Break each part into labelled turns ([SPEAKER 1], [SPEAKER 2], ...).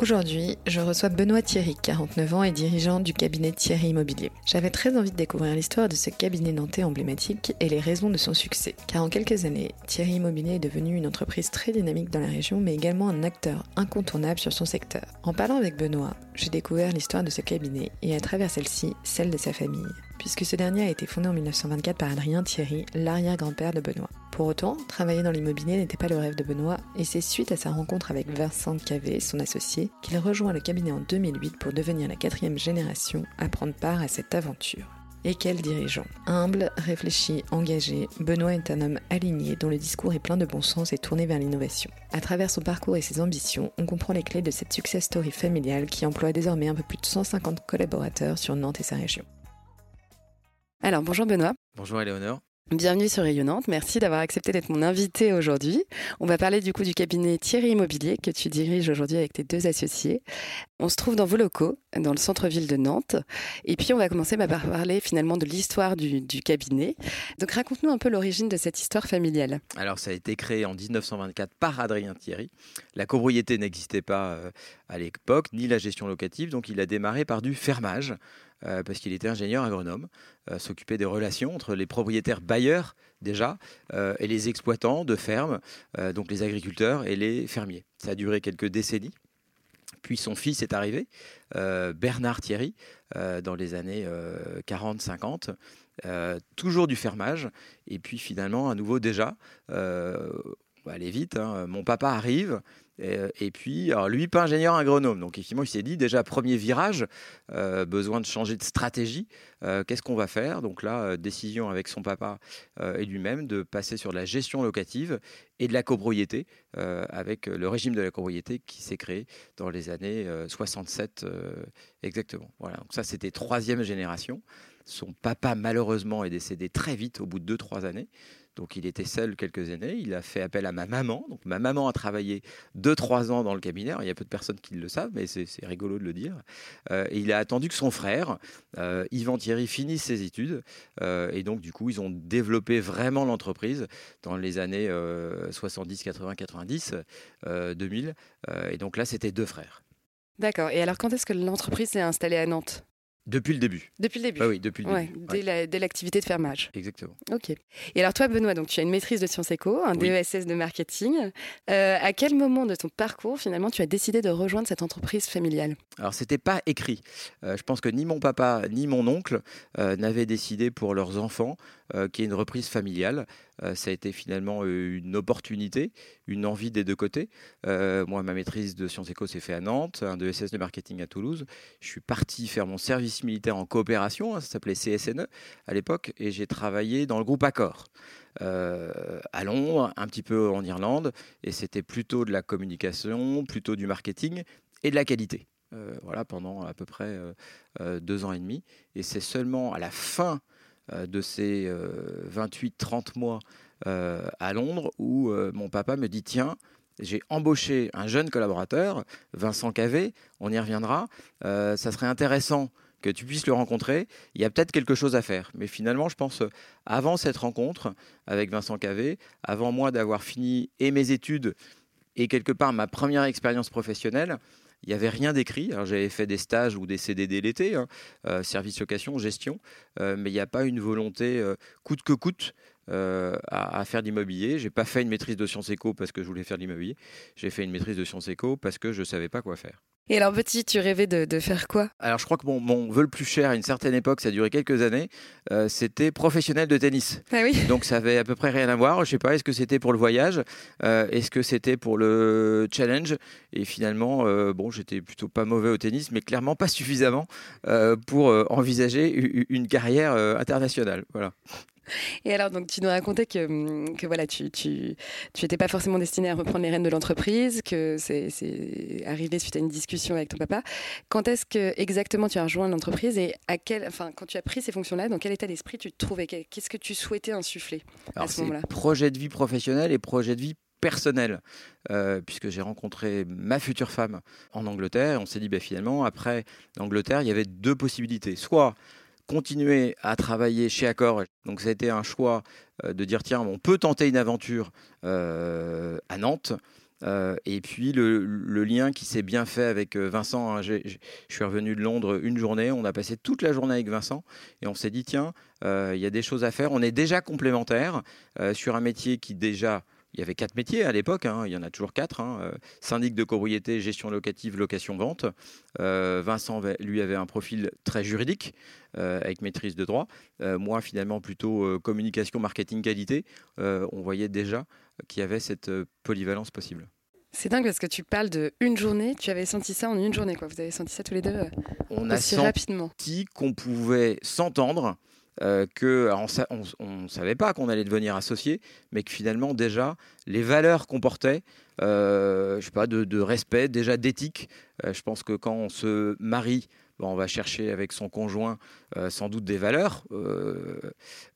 [SPEAKER 1] Aujourd'hui, je reçois Benoît Thierry, 49 ans et dirigeant du cabinet Thierry Immobilier. J'avais très envie de découvrir l'histoire de ce cabinet nantais emblématique et les raisons de son succès. Car en quelques années, Thierry Immobilier est devenu une entreprise très dynamique dans la région, mais également un acteur incontournable sur son secteur. En parlant avec Benoît, j'ai découvert l'histoire de ce cabinet et à travers celle-ci, celle de sa famille puisque ce dernier a été fondé en 1924 par Adrien Thierry, l'arrière-grand-père de Benoît. Pour autant, travailler dans l'immobilier n'était pas le rêve de Benoît, et c'est suite à sa rencontre avec Vincent Cavé, son associé, qu'il rejoint le cabinet en 2008 pour devenir la quatrième génération à prendre part à cette aventure. Et quel dirigeant Humble, réfléchi, engagé, Benoît est un homme aligné dont le discours est plein de bon sens et tourné vers l'innovation. À travers son parcours et ses ambitions, on comprend les clés de cette success story familiale qui emploie désormais un peu plus de 150 collaborateurs sur Nantes et sa région. Alors, bonjour Benoît.
[SPEAKER 2] Bonjour Éléonore.
[SPEAKER 1] Bienvenue sur Rayonnante. Merci d'avoir accepté d'être mon invité aujourd'hui. On va parler du coup du cabinet Thierry Immobilier que tu diriges aujourd'hui avec tes deux associés. On se trouve dans vos locaux, dans le centre-ville de Nantes. Et puis on va commencer par parler finalement de l'histoire du, cabinet. Donc raconte-nous un peu l'origine de cette histoire familiale.
[SPEAKER 2] Alors ça a été créé en 1924 par Adrien Thierry. La copropriété n'existait pas euh, à l'époque, ni la gestion locative. Donc il a démarré par du fermage. Euh, parce qu'il était ingénieur agronome, euh, s'occupait des relations entre les propriétaires bailleurs déjà euh, et les exploitants de fermes, donc les agriculteurs et les fermiers. Ça a duré quelques décennies. Puis son fils est arrivé, Bernard Thierry, dans les années 40-50, toujours du fermage, et puis finalement, à nouveau déjà, on va aller vite, hein, mon papa arrive, euh, et, puis, alors lui, pas ingénieur agronome. Donc, effectivement, il s'est dit déjà, premier virage, euh, besoin de changer de stratégie. Euh, qu'est-ce qu'on va faire? Donc là, décision avec son papa et lui-même de passer sur la gestion locative et de la copropriété, avec le régime de la copropriété qui s'est créé dans les années 67 exactement. Voilà, donc ça, c'était troisième génération. Son papa, malheureusement, est décédé très vite, au bout de 2-3 années. Donc il était seul quelques années. Il a fait appel à ma maman. Donc ma maman a travaillé 2-3 ans dans le cabinet. il y a peu de personnes qui le savent, mais c'est rigolo de le dire. Euh, et il a attendu que son frère, euh, Yvan Thierry, finisse ses études. Euh, et donc du coup, ils ont développé vraiment l'entreprise dans les années 70, 80, 90, 2000. et donc là, c'était deux frères.
[SPEAKER 1] D'accord. Et alors, quand est-ce que l'entreprise s'est installée à Nantes?
[SPEAKER 2] Depuis le début.
[SPEAKER 1] Depuis le début.
[SPEAKER 2] Bah oui, depuis le début.
[SPEAKER 1] Dès l'activité de fermage.
[SPEAKER 2] Exactement.
[SPEAKER 1] Ok. Et alors toi, Benoît, donc tu as une maîtrise de Sciences Éco, un DESS de marketing. Euh, à quel moment de ton parcours, finalement, tu as décidé de rejoindre cette entreprise familiale?
[SPEAKER 2] Alors c'était pas écrit. Euh, je pense que ni mon papa ni mon oncle euh, n'avaient décidé pour leurs enfants qu'il y ait une reprise familiale. Ça a été finalement une opportunité, une envie des deux côtés. moi, ma maîtrise de Sciences Éco s'est fait à Nantes, un DESS de marketing à Toulouse. Je suis parti faire mon service militaire en coopération, hein, ça s'appelait CSNE à l'époque, et j'ai travaillé dans le groupe Accor. Euh, à Londres, un petit peu en Irlande, et c'était plutôt de la communication, plutôt du marketing et de la qualité. Euh, voilà, pendant à peu près euh, deux ans et demi. Et c'est seulement à la fin de ces 28-30 mois à Londres où mon papa me dit tiens, j'ai embauché un jeune collaborateur, Vincent Cavé, on y reviendra. ça serait intéressant que tu puisses le rencontrer, il y a peut-être quelque chose à faire. Mais finalement, je pense, avant cette rencontre avec Vincent Cavé, avant moi d'avoir fini et mes études et quelque part ma première expérience professionnelle, il n'y avait rien d'écrit. J'avais fait des stages ou des CDD l'été, hein, euh, service location, gestion, euh, mais il n'y a pas une volonté euh, coûte que coûte à, faire d'immobilier. J'ai pas fait une maîtrise de sciences éco parce que je voulais faire de l'immobilier. J'ai fait une maîtrise de sciences éco parce que je ne savais pas quoi faire.
[SPEAKER 1] Et alors, petit, tu rêvais de, faire quoi?
[SPEAKER 2] Alors, je crois que mon, mon, vœu le plus cher à une certaine époque, ça a duré quelques années, euh, c'était professionnel de tennis.
[SPEAKER 1] Ah oui.
[SPEAKER 2] Donc, ça avait à peu près rien à voir. Je sais pas, est-ce que c'était pour le voyage? Euh, Est-ce que c'était pour le challenge? Et finalement, euh, bon, j'étais plutôt pas mauvais au tennis, mais clairement pas suffisamment pour envisager une carrière internationale. Voilà.
[SPEAKER 3] Et alors, donc, tu nous racontais que, hum, que voilà, tu n'étais tu, tu pas forcément destiné à reprendre les rênes de l'entreprise, que c'est arrivé suite à une discussion avec ton papa. Quand est-ce que exactement tu as rejoint l'entreprise et à quel, enfin, quand tu as pris ces fonctions-là, dans quel état d'esprit tu te trouvais? Qu'est-ce que tu souhaitais insuffler à ce moment-là?
[SPEAKER 2] Projet de vie professionnel et projet de vie personnel, euh, puisque j'ai rencontré ma future femme en Angleterre. Et on s'est dit, bah, finalement, après l'Angleterre, il y avait deux possibilités. Soit continuer à travailler chez Accor. Donc ça a été un choix euh, de dire tiens, on peut tenter une aventure euh, à Nantes. Euh, et puis le, lien qui s'est bien fait avec Vincent, hein, je suis revenu de Londres une journée, on a passé toute la journée avec Vincent et on s'est dit tiens, il y a des choses à faire, on est déjà complémentaires sur un métier qui déjà il y avait quatre métiers à l'époque, hein, il y en a toujours quatre. Hein, euh, syndic de copropriété, gestion locative, location-vente. Euh, Vincent, lui, avait un profil très juridique, euh, avec maîtrise de droit. moi, finalement, plutôt communication, marketing, qualité. on voyait déjà qu'il y avait cette polyvalence possible.
[SPEAKER 3] C'est dingue parce que tu parles de une journée, tu avais senti ça en une journée, quoi. Vous avez senti ça tous les deux
[SPEAKER 2] on a senti qu'on pouvait s'entendre euh, que on ne savait pas qu'on allait devenir associé, mais que finalement déjà les valeurs qu'on portait, euh, je sais pas, de, respect, déjà d'éthique. Euh, je pense que quand on se marie, on va chercher avec son conjoint sans doute des valeurs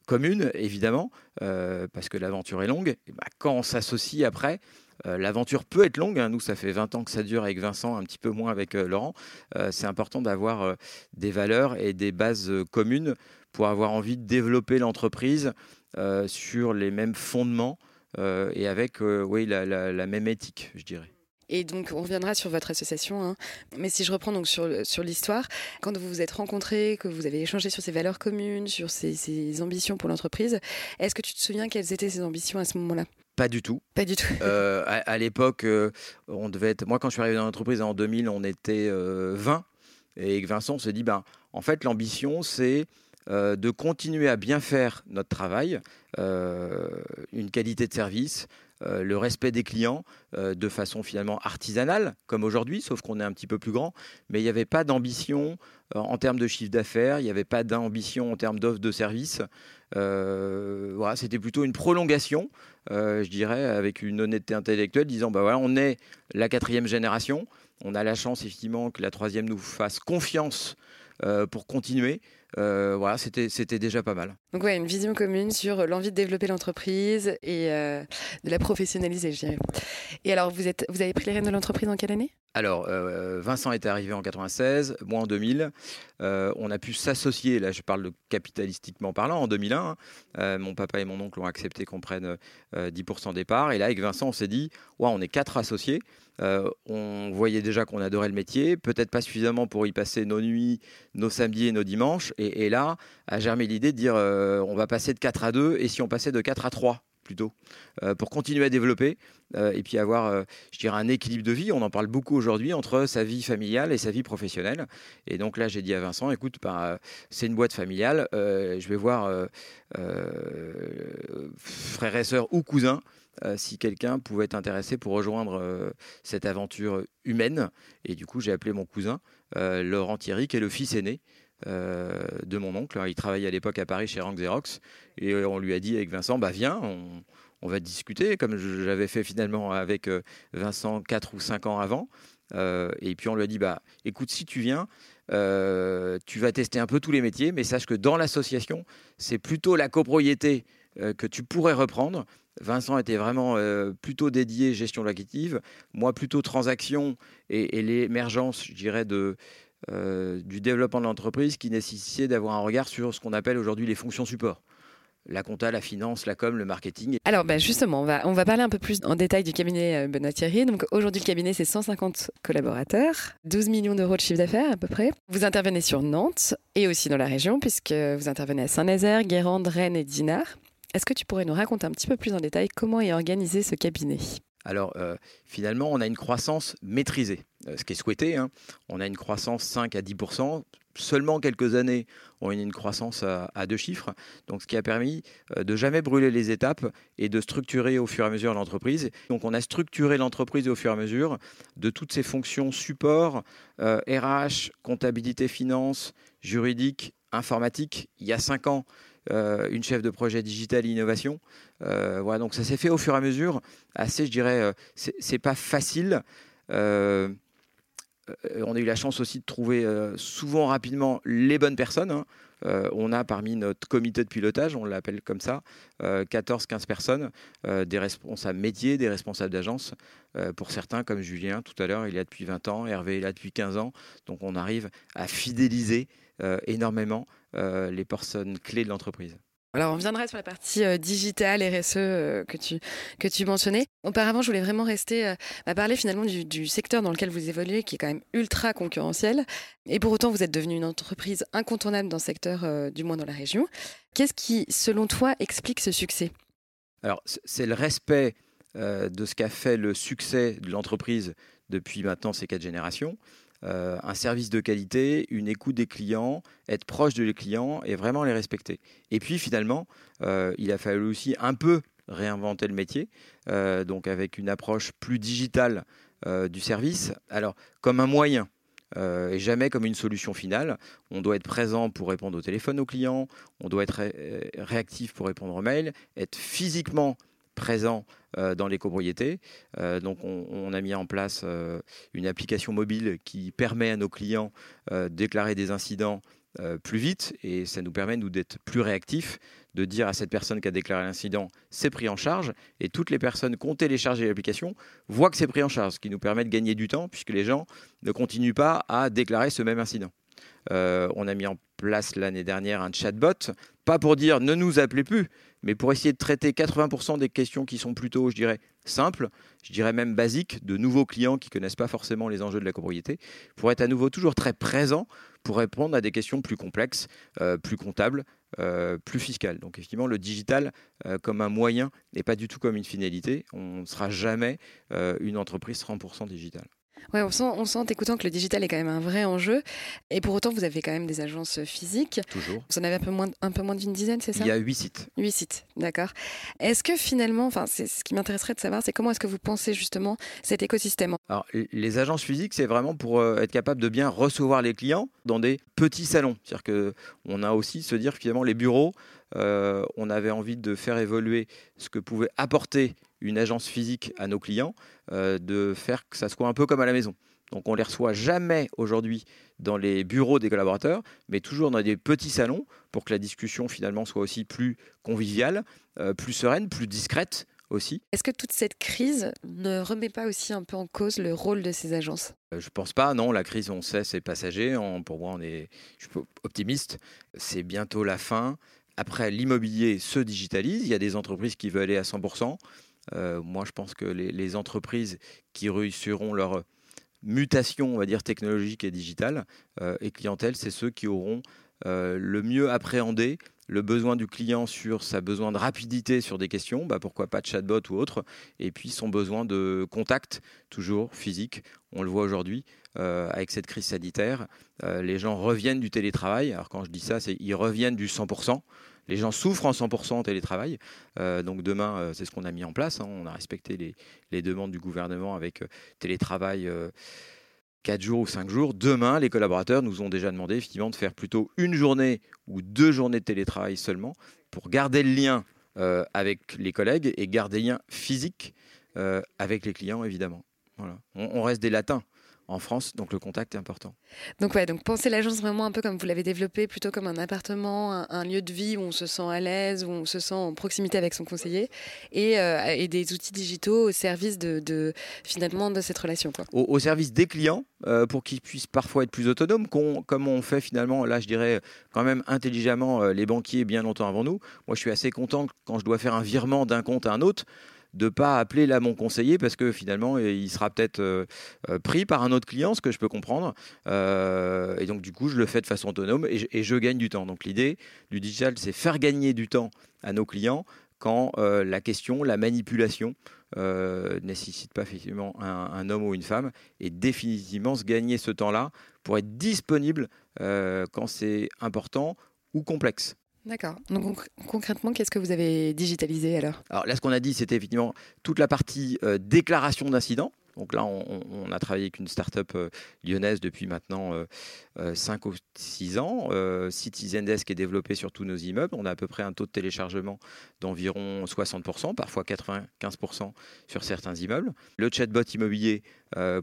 [SPEAKER 2] communes, évidemment, parce que l'aventure est longue. Bah, quand on s'associe après, L'aventure peut être longue, hein. nous ça fait 20 ans que ça dure avec Vincent, un petit peu moins avec Laurent. c'est important d'avoir des valeurs et des bases communes pour avoir envie de développer l'entreprise euh, sur les mêmes fondements euh, et avec euh, oui, la, même éthique, je dirais.
[SPEAKER 3] Et donc, on reviendra sur votre association. Hein. Mais si je reprends donc sur, sur l'histoire, quand vous vous êtes rencontrés, que vous avez échangé sur ces valeurs communes, sur ces, ambitions pour l'entreprise, est-ce que tu te souviens quelles étaient ces ambitions à ce moment-là?
[SPEAKER 2] Pas du tout.
[SPEAKER 3] Pas du tout.
[SPEAKER 2] à, l'époque, on devait être. Moi, quand je suis arrivé dans l'entreprise en 2000, on était 20. Et Vincent, on s'est dit, ben, en fait, l'ambition, c'est euh, de continuer à bien faire notre travail, euh, une qualité de service, euh, le respect des clients de façon finalement artisanale, comme aujourd'hui, sauf qu'on est un petit peu plus grand, mais il n'y avait pas d'ambition en termes de chiffre d'affaires, il n'y avait pas d'ambition en termes d'offre de service. voilà, c'était plutôt une prolongation, je dirais, avec une honnêteté intellectuelle, disant bah voilà, on est la quatrième génération, on a la chance effectivement que la troisième nous fasse confiance pour continuer. Euh, voilà, c'était, c'était déjà pas mal.
[SPEAKER 3] Donc ouais, une vision commune sur l'envie de développer l'entreprise et euh, de la professionnaliser, je dirais. Et alors, vous, avez pris les rênes de l'entreprise en quelle année?
[SPEAKER 2] Alors, euh, Vincent était arrivé en 96, moi en 2000. on a pu s'associer, là je parle capitalistiquement parlant, en 2001. Hein. mon papa et mon oncle ont accepté qu'on prenne 10% des parts. Et là, avec Vincent, on s'est dit, ouais, on est quatre associés. on voyait déjà qu'on adorait le métier, peut-être pas suffisamment pour y passer nos nuits, nos samedis et nos dimanches. Et, là, a germé l'idée de dire euh, on va passer de 4 à 2 et si on passait de 4 à 3 plutôt, euh, pour continuer à développer euh, et puis avoir, je dirais, un équilibre de vie. On en parle beaucoup aujourd'hui entre sa vie familiale et sa vie professionnelle. Et donc là, j'ai dit à Vincent, écoute, bah, c'est une boîte familiale, je vais voir frères et sœurs ou cousins. si quelqu'un pouvait être intéressé pour rejoindre cette aventure humaine. Et du coup, j'ai appelé mon cousin, Laurent Thierry, qui est le fils aîné, euh, de mon oncle. Il travaillait à l'époque à Paris chez Rank Xerox. Et on lui a dit avec Vincent, bah viens, on, va discuter, comme j'avais fait finalement avec euh, Vincent 4 ou 5 ans avant. Euh, et puis on lui a dit, bah écoute, si tu viens, tu vas tester un peu tous les métiers, mais sache que dans l'association, c'est plutôt la copropriété que tu pourrais reprendre. Vincent était vraiment plutôt dédié gestion locative, moi plutôt transaction et, et l'émergence, je dirais, de, euh, du développement de l'entreprise qui nécessitait d'avoir un regard sur ce qu'on appelle aujourd'hui les fonctions support la compta, la finance, la com, le marketing.
[SPEAKER 3] Alors ben justement, on va, parler un peu plus en détail du cabinet euh, Thierry. Donc aujourd'hui, le cabinet, c'est 150 collaborateurs, 12 millions d'euros de chiffre d'affaires à peu près. Vous intervenez sur Nantes et aussi dans la région, puisque vous intervenez à Saint-Nazaire, Guérande, Rennes et Dinard. Est-ce que tu pourrais nous raconter un petit peu plus en détail comment est organisé ce cabinet?
[SPEAKER 2] Alors euh, finalement, on a une croissance maîtrisée, euh, ce qui est souhaité. Hein. On a une croissance 5 à 10% Seulement quelques années, on a une croissance à, deux chiffres. Donc, ce qui a permis euh, de jamais brûler les étapes et de structurer au fur et à mesure l'entreprise. Donc, on a structuré l'entreprise au fur et à mesure de toutes ces fonctions support, RH, comptabilité, finance, juridique, informatique. Il y a cinq ans, une chef de projet digital innovation. voilà, donc ça s'est fait au fur et à mesure. Assez, je dirais, c'est pas facile. on a eu la chance aussi de trouver souvent rapidement les bonnes personnes. Hein. Euh, on a parmi notre comité de pilotage, on l'appelle comme ça, 14-15 euh, personnes, euh, des responsables métiers, des responsables d'agence. pour certains, comme Julien tout à l'heure, il est là depuis 20 ans, Hervé est là depuis 15 ans. Donc on arrive à fidéliser énormément les personnes clés de l'entreprise.
[SPEAKER 3] Alors, on viendra sur la partie euh, digitale, RSE euh, que, tu, que tu mentionnais. Auparavant, je voulais vraiment rester euh, à parler finalement du, secteur dans lequel vous évoluez, qui est quand même ultra concurrentiel. Et pour autant, vous êtes devenu une entreprise incontournable dans ce secteur, du moins dans la région. Qu'est-ce qui, selon toi, explique ce succès?
[SPEAKER 2] Alors, c'est le respect de ce qu'a fait le succès de l'entreprise depuis maintenant ces quatre générations. Euh, un service de qualité, une écoute des clients, être proche de les clients et vraiment les respecter. Et puis finalement, euh, il a fallu aussi un peu réinventer le métier, euh, donc avec une approche plus digitale du service. Alors comme un moyen. et jamais comme une solution finale. On doit être présent pour répondre au téléphone aux clients, on doit être réactif pour répondre aux mails, être physiquement présent euh, dans les copropriétés. Euh, donc on, a mis en place euh, une application mobile qui permet à nos clients de déclarer des incidents plus vite et ça nous permet d'être plus réactifs, de dire à cette personne qui a déclaré l'incident c'est pris en charge et toutes les personnes qui ont téléchargé l'application voient que c'est pris en charge, ce qui nous permet de gagner du temps puisque les gens ne continuent pas à déclarer ce même incident. On a mis en place l'année dernière un chatbot, pas pour dire ne nous appelez plus, mais pour essayer de traiter 80% des questions qui sont plutôt, je dirais, simples, je dirais même basiques, de nouveaux clients qui ne connaissent pas forcément les enjeux de la copropriété, pour être à nouveau toujours très présent pour répondre à des questions plus complexes, euh, plus comptables, euh, plus fiscales. Donc effectivement, le digital euh, comme un moyen et pas du tout comme une finalité. On ne sera jamais une entreprise 100% digitale.
[SPEAKER 3] Ouais, on sent, on sent, écoutant que le digital est quand même un vrai enjeu. Et pour autant, vous avez quand même des agences physiques.
[SPEAKER 2] Toujours.
[SPEAKER 3] Vous en avez un peu moins, un peu moins d'une dizaine, c'est ça?
[SPEAKER 2] Il y a huit sites.
[SPEAKER 3] Huit sites, d'accord. Est-ce que finalement, enfin, c'est ce qui m'intéresserait de savoir, c'est comment est-ce que vous pensez justement cet écosystème?
[SPEAKER 2] Alors, les agences physiques, c'est vraiment pour euh, être capable de bien recevoir les clients dans des petits salons. C'est-à-dire que on a aussi se dire finalement les bureaux. Euh, on avait envie de faire évoluer ce que pouvait apporter une agence physique à nos clients, euh, de faire que ça soit un peu comme à la maison. Donc on les reçoit jamais aujourd'hui dans les bureaux des collaborateurs, mais toujours dans des petits salons pour que la discussion finalement soit aussi plus conviviale, euh, plus sereine, plus discrète aussi.
[SPEAKER 3] Est-ce que toute cette crise ne remet pas aussi un peu en cause le rôle de ces agences?
[SPEAKER 2] Euh, Je pense pas, non, la crise on sait c'est passager, pour moi on est, je suis optimiste, c'est bientôt la fin. Après l'immobilier se digitalise, il y a des entreprises qui veulent aller à 100%. Euh, moi, je pense que les, entreprises qui réussiront leur mutation, on va dire, technologique et digitale euh, et clientèle, c'est ceux qui auront euh, le mieux appréhendé le besoin du client sur sa besoin de rapidité sur des questions, bah pourquoi pas de chatbot ou autre, et puis son besoin de contact, toujours physique. On le voit aujourd'hui avec cette crise sanitaire. les gens reviennent du télétravail. Alors quand je dis ça, c'est ils reviennent du 100%. Les gens souffrent en 100% en télétravail. Euh, donc demain, euh, c'est ce qu'on a mis en place. Hein. On a respecté les, demandes du gouvernement avec euh, télétravail 4 jours ou 5 jours. Demain, les collaborateurs nous ont déjà demandé effectivement de faire plutôt une journée ou deux journées de télétravail seulement pour garder le lien avec les collègues et garder le lien physique avec les clients, évidemment. On reste des latins en France, donc le contact est important.
[SPEAKER 3] Donc ouais, donc pensez l'agence vraiment un peu comme vous l'avez développé, plutôt comme un appartement, un, lieu de vie où on se sent à l'aise, où on se sent en proximité avec son conseiller, et, euh, des outils digitaux au service de, finalement de cette relation. Quoi.
[SPEAKER 2] Au, service des clients, euh, pour qu'ils puissent parfois être plus autonomes, comme on fait finalement, là je dirais quand même intelligemment euh, les banquiers bien longtemps avant nous. Moi je suis assez content quand je dois faire un virement d'un compte à un autre de pas appeler là mon conseiller parce que finalement il sera peut-être euh, euh, pris par un autre client, ce que je peux comprendre. Euh, et donc du coup je le fais de façon autonome et je, gagne du temps. Donc l'idée du digital c'est faire gagner du temps à nos clients quand la question, la manipulation ne nécessite pas effectivement un, homme ou une femme et définitivement se gagner ce temps-là pour être disponible quand c'est important ou complexe.
[SPEAKER 3] D'accord. Donc concrètement, qu'est-ce que vous avez digitalisé alors?
[SPEAKER 2] Alors là, ce qu'on a dit, c'était effectivement toute la partie euh, déclaration d'incident. Donc là, on, a travaillé avec une start-up lyonnaise depuis maintenant 5 ou 6 ans. Citizen Desk est développé sur tous nos immeubles. On a à peu près un taux de téléchargement d'environ 60%, parfois 95% sur certains immeubles. Le chatbot immobilier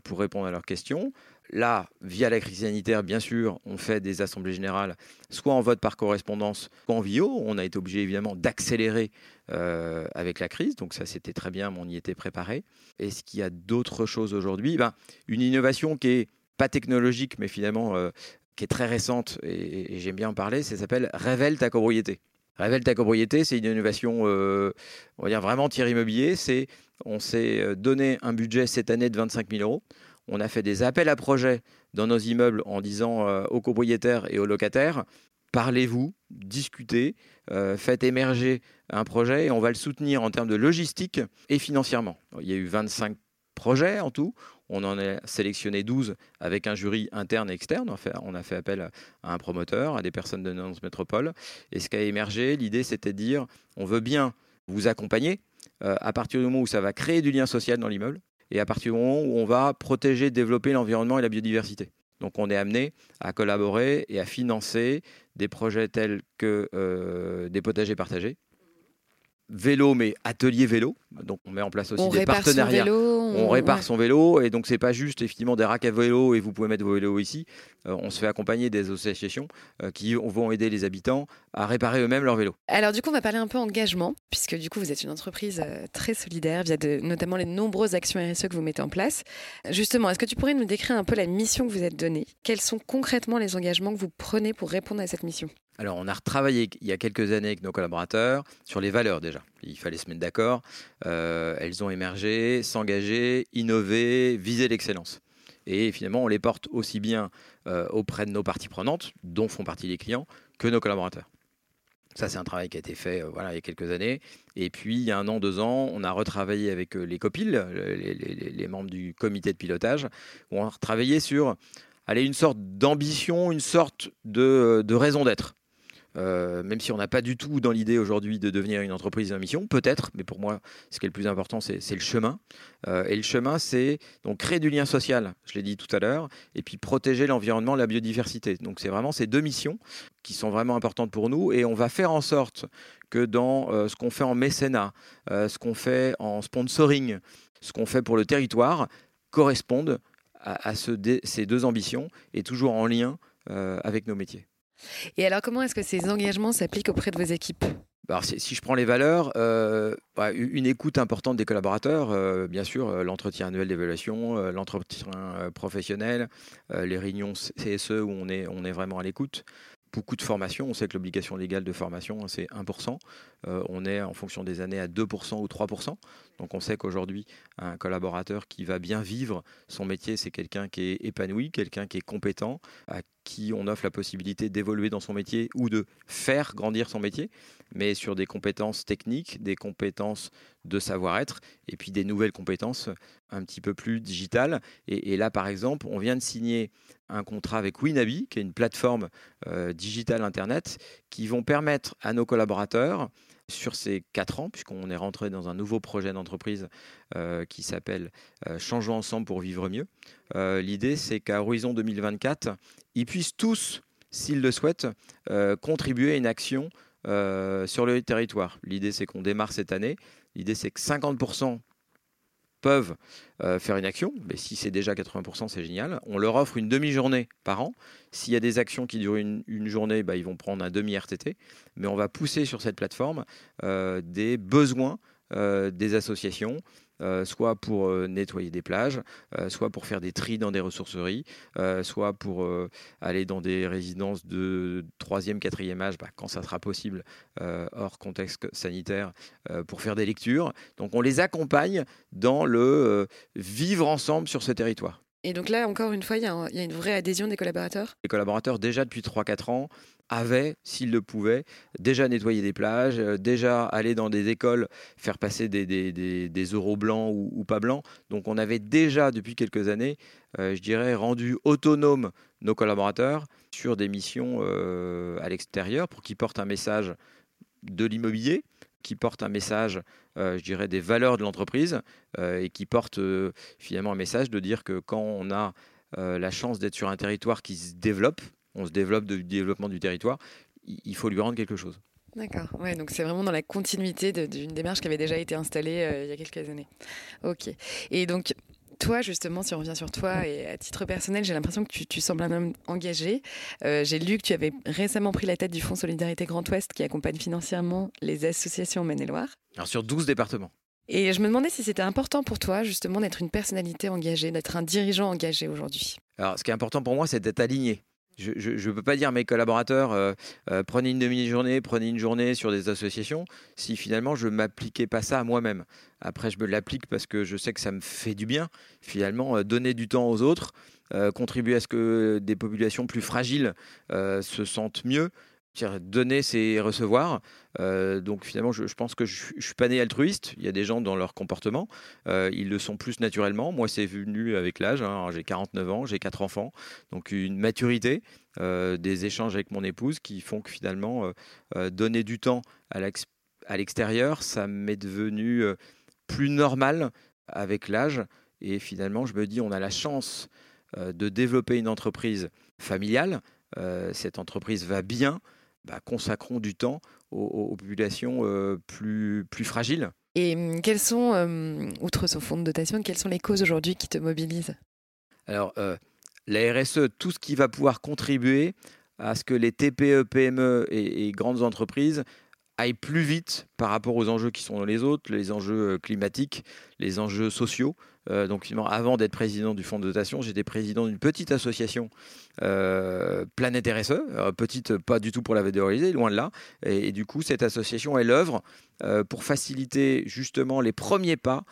[SPEAKER 2] pour répondre à leurs questions. Là, via la crise sanitaire, bien sûr, on fait des assemblées générales, soit en vote par correspondance, soit en VIO. On a été obligé évidemment d'accélérer euh, avec la crise, donc ça c'était très bien, mais on y était préparé. Est-ce qu'il y a d'autres choses aujourd'hui? Ben, Une innovation qui est pas technologique, mais finalement euh, qui est très récente, et, j'aime bien en parler, ça s'appelle Révèle ta copropriété. Révèle ta copropriété, c'est une innovation, euh, on va dire vraiment tiers immobilier. On s'est donné un budget cette année de 25 000 euros on a fait des appels à projets dans nos immeubles en disant euh, aux copropriétaires et aux locataires, parlez-vous, discutez, euh, faites émerger un projet et on va le soutenir en termes de logistique et financièrement. Il y a eu 25 projets en tout. On en a sélectionné 12 avec un jury interne et externe. On a fait, appel à un promoteur, à des personnes de notre métropole. Et ce qui a émergé, l'idée c'était de dire on veut bien vous accompagner euh, à partir du moment où ça va créer du lien social dans l'immeuble et à partir du moment où on va protéger, développer l'environnement et la biodiversité. Donc on est amené à collaborer et à financer des projets tels que euh, des potagers partagés, vélo, mais atelier vélo. Donc on met en place aussi des partenariats. On... répare son vélo et donc c'est pas juste effectivement des racks à vélo et vous pouvez mettre vos vélos ici. Euh, on se fait accompagner des associations euh, qui vont aider les habitants à réparer eux-mêmes leur vélo.
[SPEAKER 3] Alors du coup on va parler un peu engagement puisque du coup vous êtes une entreprise euh, très solidaire via de, notamment les nombreuses actions RSE que vous mettez en place. Justement, est-ce que tu pourrais nous décrire un peu la mission que vous êtes donnée? Quels sont concrètement les engagements que vous prenez pour répondre à cette mission?
[SPEAKER 2] Alors, on a retravaillé il y a quelques années avec nos collaborateurs sur les valeurs déjà. Il fallait se mettre d'accord. Elles ont émergé, s'engager, innover, viser l'excellence. Et finalement, on les porte aussi bien euh, auprès de nos parties prenantes, dont font partie les clients, que nos collaborateurs. Ça, c'est un travail qui a été fait euh, voilà, il y a quelques années. Et puis, il y a un an, deux ans, on a retravaillé avec les COPIL, les, membres du comité de pilotage, où on a retravaillé sur allez, une sorte d'ambition, une sorte de raison d'être. Euh, même si on n'a pas du tout dans l'idée aujourd'hui de devenir une entreprise à mission, peut-être, mais pour moi, ce qui est le plus important, c'est le chemin. Euh, et le chemin, c'est donc créer du lien social, je l'ai dit tout à l'heure, et puis protéger l'environnement, la biodiversité. Donc c'est vraiment ces deux missions qui sont vraiment importantes pour nous, et on va faire en sorte que dans euh, ce qu'on fait en mécénat, ce qu'on fait en sponsoring, ce qu'on fait pour le territoire, correspondent à, ces deux ambitions et toujours en lien avec nos métiers.
[SPEAKER 3] Et alors, comment est-ce que ces engagements s'appliquent auprès de vos équipes?
[SPEAKER 2] Bah, si je prends les valeurs, euh, bah, une écoute importante des collaborateurs, euh, bien sûr, euh, l'entretien annuel d'évaluation, l'entretien professionnel, les réunions CSE où on est, on est vraiment à l'écoute, beaucoup de formation. On sait que l'obligation légale de formation, hein, c'est 1%. on est en fonction des années à 2% ou 3%. Donc on sait qu'aujourd'hui, un collaborateur qui va bien vivre son métier, c'est quelqu'un qui est épanoui, quelqu'un qui est compétent, à qui on offre la possibilité d'évoluer dans son métier ou de faire grandir son métier, mais sur des compétences techniques, des compétences de savoir-être, et puis des nouvelles compétences un petit peu plus digitales. Et, là, par exemple, on vient de signer un contrat avec Winabi, qui est une plateforme euh, digitale Internet, qui vont permettre à nos collaborateurs sur ces quatre ans, puisqu'on est rentré dans un nouveau projet d'entreprise euh, qui s'appelle euh, Changeons ensemble pour vivre mieux. Euh, l'idée, c'est qu'à horizon 2024, ils puissent tous, s'ils le souhaitent, contribuer à une action sur le territoire. L'idée, c'est qu'on démarre cette année. L'idée, c'est que 50% peuvent euh, faire une action. Mais si c'est déjà 80%, c'est génial. On leur offre une demi-journée par an. S'il y a des actions qui durent une, journée, bah, ils vont prendre un demi-RTT. Mais on va pousser sur cette plateforme euh, des besoins euh, des associations, soit pour euh, nettoyer des plages, euh, soit pour faire des tris dans des ressourceries, soit pour aller dans des résidences de troisième, quatrième âge, bah, quand ça sera possible, hors contexte sanitaire, pour faire des lectures. Donc on les accompagne dans le vivre ensemble sur ce territoire.
[SPEAKER 3] Et donc là, encore une fois, il y, a une vraie adhésion des collaborateurs
[SPEAKER 2] Les collaborateurs, déjà depuis 3-4 ans, avaient, s'ils le pouvaient, déjà nettoyé des plages, euh, déjà aller dans des écoles, faire passer des, euros blancs ou, pas blancs. Donc on avait déjà, depuis quelques années, euh, je dirais, rendu autonomes nos collaborateurs sur des missions euh, à l'extérieur pour qu'ils portent un message de l'immobilier, qui portent un message, je dirais, des valeurs de l'entreprise et qui portent finalement un message de dire que quand on a la chance d'être sur un territoire qui se développe, on se développe du développement du territoire, il faut lui rendre quelque chose.
[SPEAKER 3] D'accord, ouais, donc c'est vraiment dans la continuité d'une démarche qui avait déjà été installée il y a quelques années. Ok. Et donc, toi, justement, si on revient sur toi et à titre personnel, j'ai l'impression que tu, sembles un homme engagé. Euh, j'ai lu que tu avais récemment pris la tête du Fonds Solidarité Grand Ouest qui accompagne financièrement les associations Maine-et-Loire.
[SPEAKER 2] Alors sur 12 départements.
[SPEAKER 3] Et je me demandais si c'était important pour toi, justement, d'être une personnalité engagée, d'être un dirigeant engagé aujourd'hui.
[SPEAKER 2] Alors, ce qui est important pour moi, c'est d'être aligné. Je ne peux pas dire à mes collaborateurs euh, euh, prenez une demi-journée, prenez une journée sur des associations si finalement je ne m'appliquais pas ça à moi-même. Après, je me l'applique parce que je sais que ça me fait du bien. Finalement, euh, donner du temps aux autres, contribuer à ce que des populations plus fragiles se sentent mieux, donner, c'est recevoir. Euh, donc finalement, je, pense que je, ne suis pas né altruiste. Il y a des gens dans leur comportement, euh, ils le sont plus naturellement. Moi, c'est venu avec l'âge. Hein. J'ai 49 ans, j'ai quatre enfants, donc une maturité, euh, des échanges avec mon épouse qui font que finalement, donner du temps à l'extérieur, ça m'est devenu plus normal avec l'âge. Et finalement, je me dis, on a la chance de développer une entreprise familiale. cette entreprise va bien. Bah, consacrons du temps aux, populations euh, plus, plus fragiles.
[SPEAKER 3] Et hum, quelles sont, outre ce fonds de dotation, quelles sont les causes aujourd'hui qui te mobilisent?
[SPEAKER 2] Alors, euh, la RSE, tout ce qui va pouvoir contribuer à ce que les TPE, PME et, grandes entreprises aillent plus vite par rapport aux enjeux qui sont les autres, les enjeux euh, climatiques, les enjeux sociaux. Euh, donc avant d'être président du fonds de dotation, j'étais président d'une petite association euh, Planète RSE, euh, petite pas du tout pour la valoriser, loin de là. Et, du coup, cette association, elle œuvre pour faciliter justement les premiers pas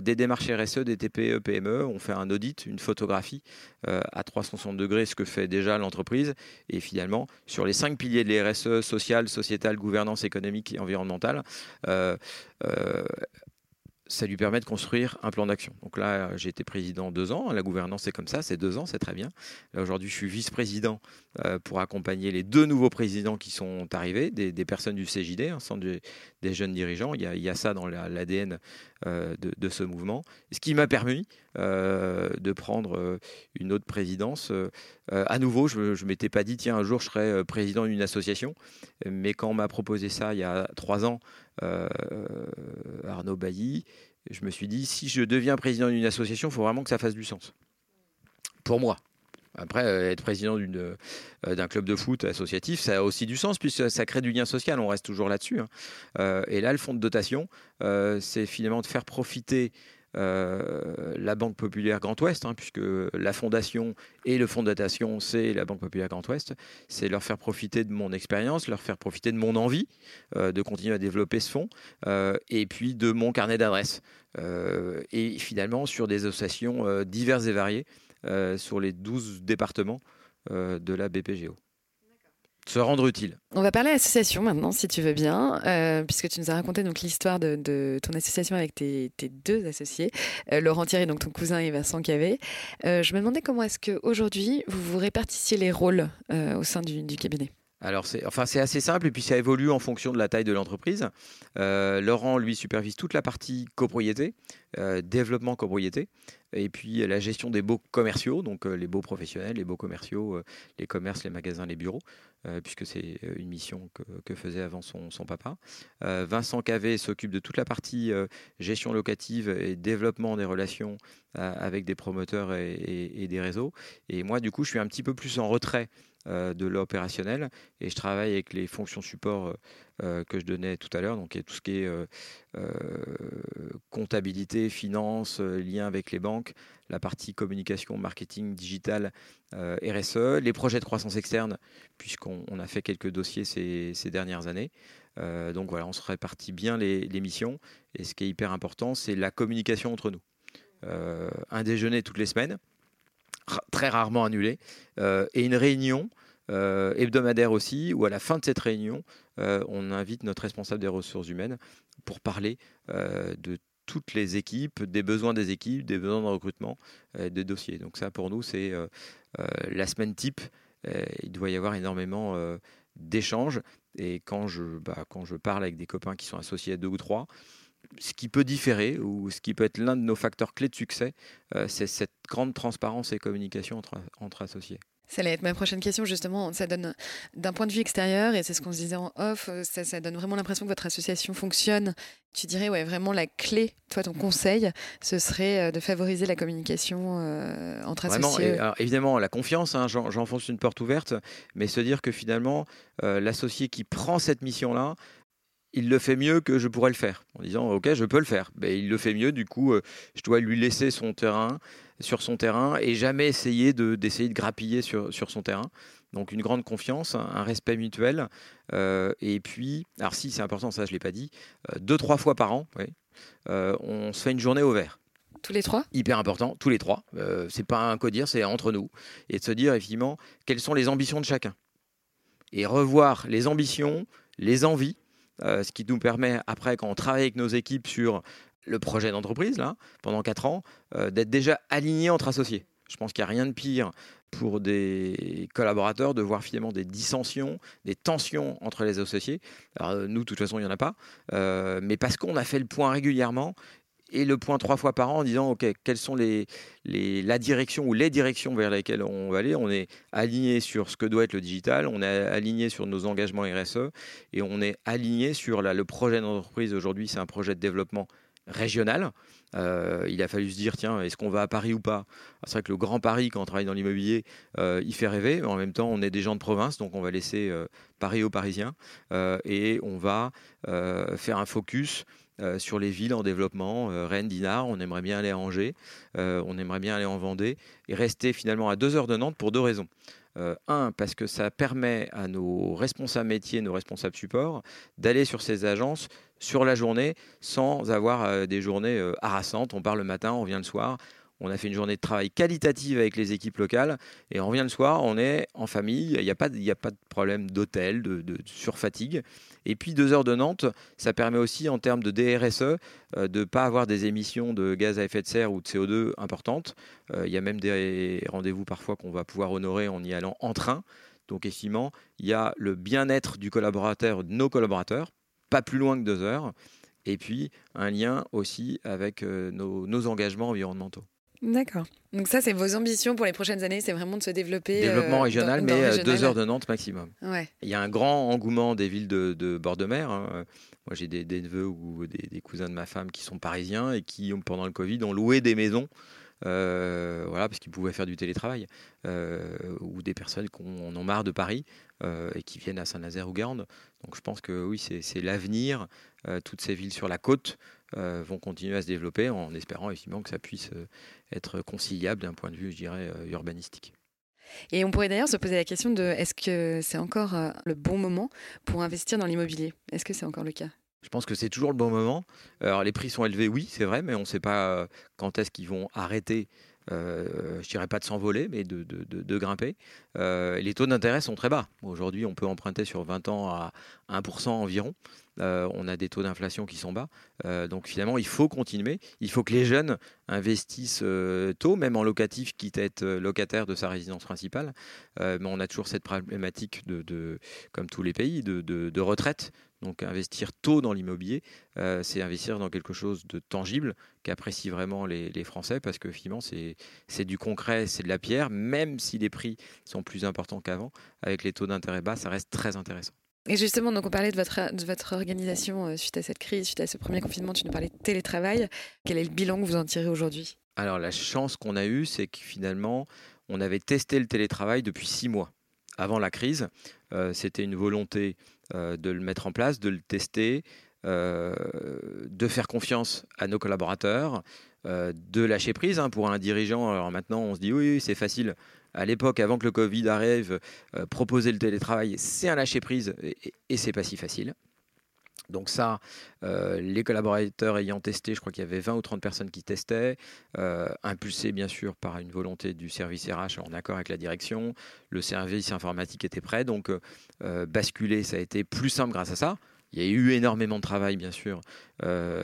[SPEAKER 2] des démarches RSE des TPE, PME. On fait un audit, une photographie à 360 degrés, ce que fait déjà l'entreprise. Et finalement, sur les cinq piliers de l'RSE, social, sociétal, gouvernance économique et environnementale, ça lui permet de construire un plan d'action. Donc là, j'ai été président deux ans. La gouvernance, c'est comme ça, c'est deux ans, c'est très bien. Aujourd'hui, je suis vice-président euh, pour accompagner les deux nouveaux présidents qui sont arrivés, des, personnes du CJD, un centre des jeunes dirigeants. Il y a, ça dans l'ADN euh, de, ce mouvement. Ce qui m'a permis euh, de prendre une autre présidence. à nouveau, je ne m'étais pas dit, tiens, un jour, je serai président d'une association. Mais quand on m'a proposé ça il y a trois ans, Arnaud Bailly, je me suis dit, si je deviens président d'une association, il faut vraiment que ça fasse du sens. Pour moi. Après, euh, être président euh, d'un club de foot associatif, ça a aussi du sens puisque ça crée du lien social. On reste toujours là-dessus. Hein. et là, le fonds de dotation, c'est finalement de faire profiter euh, la Banque Populaire Grand Ouest, hein, puisque la fondation et le fonds de c'est la Banque Populaire Grand Ouest, c'est leur faire profiter de mon expérience, leur faire profiter de mon envie euh, de continuer à développer ce fonds, euh, et puis de mon carnet d'adresses. et finalement, sur des associations diverses et variées, sur les 12 départements de la BPGO se rendre utile.
[SPEAKER 3] On va parler association maintenant, si tu veux bien, euh, puisque tu nous as raconté donc l'histoire de, ton association avec tes, deux associés, euh, Laurent Thierry, donc ton cousin, et Vincent Cavé. Euh, je me demandais comment est-ce qu'aujourd'hui, vous vous répartissiez les rôles au sein du, du cabinet?
[SPEAKER 2] Alors c'est enfin assez simple et puis ça évolue en fonction de la taille de l'entreprise. Laurent lui supervise toute la partie copropriété, développement copropriété et puis la gestion des baux commerciaux, donc les baux professionnels, les baux commerciaux, les commerces, les magasins, les bureaux. Euh, puisque c'est euh, une mission que, faisait avant son, papa. Euh, Vincent Cavé s'occupe de toute la partie gestion locative et développement des relations avec des promoteurs et, des réseaux. Et moi, du coup, je suis un petit peu plus en retrait de l'opérationnel et je travaille avec les fonctions support que je donnais tout à l'heure, donc tout ce qui est comptabilité, finance, lien avec les banques, la partie communication, marketing, digital, euh, RSE, les projets de croissance externe, puisqu'on a fait quelques dossiers ces, dernières années. Euh, donc voilà, on se répartit bien les, missions. Et ce qui est hyper important, c'est la communication entre nous. Euh, un déjeuner toutes les semaines, très rarement annulé, et une réunion hebdomadaire aussi, où à la fin de cette réunion, on invite notre responsable des ressources humaines pour parler de toutes les équipes, des besoins des équipes, des besoins de recrutement, euh, des dossiers. Donc ça, pour nous, c'est euh, euh, la semaine type. il doit y avoir énormément d'échange. Et quand je, bah, quand je parle avec des copains qui sont associés à deux ou trois, ce qui peut différer ou ce qui peut être l'un de nos facteurs clés de succès, c'est cette grande transparence et communication entre associés.
[SPEAKER 3] Ça allait être ma prochaine question, justement. Ça donne, d'un point de vue extérieur, et c'est ce qu'on se disait en off, euh, ça, donne vraiment l'impression que votre association fonctionne. Tu dirais, ouais, vraiment la clé, toi, ton conseil, ce serait euh, de favoriser la communication euh, entre associés.
[SPEAKER 2] Vraiment, évidemment, la confiance, hein, j'enfonce une porte ouverte, mais se dire que finalement, l'associé qui prend cette mission-là, il le fait mieux que je pourrais le faire. En disant, OK, je peux le faire. Mais ben, il le fait mieux, du coup, je dois lui laisser son terrain sur son terrain et jamais essayer de, d'essayer de grappiller sur, sur son terrain. Donc une grande confiance, un respect mutuel. Euh, et puis, alors si c'est important, ça je ne l'ai pas dit, euh, deux, trois fois par an, euh, on se fait une journée au vert.
[SPEAKER 3] Tous les trois?
[SPEAKER 2] Hyper important, tous les trois. c'est pas un codir, c'est entre nous. Et de se dire effectivement quelles sont les ambitions de chacun. Et revoir les ambitions, les envies, ce qui nous permet après, quand on travaille avec nos équipes sur le projet d'entreprise, là, pendant 4 ans, euh, d'être déjà aligné entre associés. Je pense qu'il n'y a rien de pire pour des collaborateurs de voir finalement des dissensions, des tensions entre les associés. Alors, euh, nous, de toute façon, il n'y en a pas. Euh, mais parce qu'on a fait le point régulièrement et le point trois fois par an en disant ok quelles sont les, la direction ou les directions vers lesquelles on va aller. On est aligné sur ce que doit être le digital on est aligné sur nos engagements RSE et on est aligné sur le projet d'entreprise. Aujourd'hui c'est un projet de développement régional. Euh, il a fallu se dire, tiens, est-ce qu'on va à Paris ou pas? C'est vrai que le Grand Paris, quand on travaille dans l'immobilier, euh, il fait rêver, en même temps, on est des gens de province, donc on va laisser euh, Paris aux Parisiens et on va faire un focus sur les villes en développement, Rennes, Dinard, on aimerait bien aller à Angers, on aimerait bien aller en Vendée et rester finalement à deux heures de Nantes pour deux raisons. un, parce que ça permet à nos responsables métiers, nos responsables support, d'aller sur ces agences sur la journée sans avoir euh, des journées euh, harassantes. On part le matin, on revient le soir. On a fait une journée de travail qualitative avec les équipes locales et on revient le soir, on est en famille, il n'y a, pas, de problème d'hôtel, de, surfatigue. Et puis deux heures de Nantes, ça permet aussi en termes de DRSE euh, de ne pas avoir des émissions de gaz à effet de serre ou de CO2 importantes. il y a même des rendez-vous parfois qu'on va pouvoir honorer en y allant en train. Donc, effectivement, il y a le bien-être du collaborateur, de nos collaborateurs, pas plus loin que deux heures. Et puis un lien aussi avec euh, nos, engagements environnementaux.
[SPEAKER 3] D'accord. Donc ça, c'est vos ambitions pour les prochaines années, c'est vraiment de se développer.
[SPEAKER 2] Développement euh, régional, mais euh, deux heures de Nantes maximum. Ouais. Il y a un grand engouement des villes de, bord de mer. Hein. Moi, j'ai des, neveux ou des, cousins de ma femme qui sont parisiens et qui, pendant le Covid, ont loué des maisons. Voilà, parce qu'ils pouvaient faire du télétravail, ou des personnes qui en ont marre de Paris et qui viennent à Saint-Nazaire ou Garde. Donc je pense que oui, c'est l'avenir. Euh, toutes ces villes sur la côte euh, vont continuer à se développer en espérant effectivement que ça puisse euh, être conciliable d'un point de vue, je dirais, urbanistique.
[SPEAKER 3] Et on pourrait d'ailleurs se poser la question de est-ce que c'est encore le bon moment pour investir dans l'immobilier? Est-ce que c'est encore le cas?
[SPEAKER 2] Je pense que c'est toujours le bon moment. Alors les prix sont élevés, oui, c'est vrai, mais on ne sait pas quand est-ce qu'ils vont arrêter euh, je dirais pas de s'envoler, mais de, de, grimper. Euh, les taux d'intérêt sont très bas. Aujourd'hui, on peut emprunter sur 20 ans à 1% environ. Euh, on a des taux d'inflation qui sont bas. donc finalement, il faut continuer. Il faut que les jeunes investissent tôt, même en locatif, quitte à être locataire de sa résidence principale. mais on a toujours cette problématique, de, comme tous les pays, de, retraite. Donc investir tôt dans l'immobilier, euh, c'est investir dans quelque chose de tangible qu'apprécient vraiment les, Français parce que finalement c'est du concret, c'est de la pierre, même si les prix sont plus importants qu'avant, avec les taux d'intérêt bas, ça reste très intéressant.
[SPEAKER 3] Et justement, donc on parlait de votre, de votre organisation euh, suite à cette crise, suite à ce premier confinement, tu nous parlais de télétravail. Quel est le bilan que vous en tirez aujourd'hui?
[SPEAKER 2] Alors la chance qu'on a eue, c'est que finalement, on avait testé le télétravail depuis six mois avant la crise. Euh, c'était une volonté de le mettre en place, de le tester, euh, de faire confiance à nos collaborateurs, de lâcher prise hein, pour un dirigeant. Alors maintenant, on se dit oui, c'est facile. À l'époque, avant que le Covid arrive, proposer le télétravail, c'est un lâcher prise et, et c'est pas si facile. Donc ça, euh, les collaborateurs ayant testé, je crois qu'il y avait 20 ou 30 personnes qui testaient, euh, bien sûr par une volonté du service RH en accord avec la direction. Le service informatique était prêt, donc euh, basculer, ça a été plus simple grâce à ça. Il y a eu énormément de travail, bien sûr. Euh,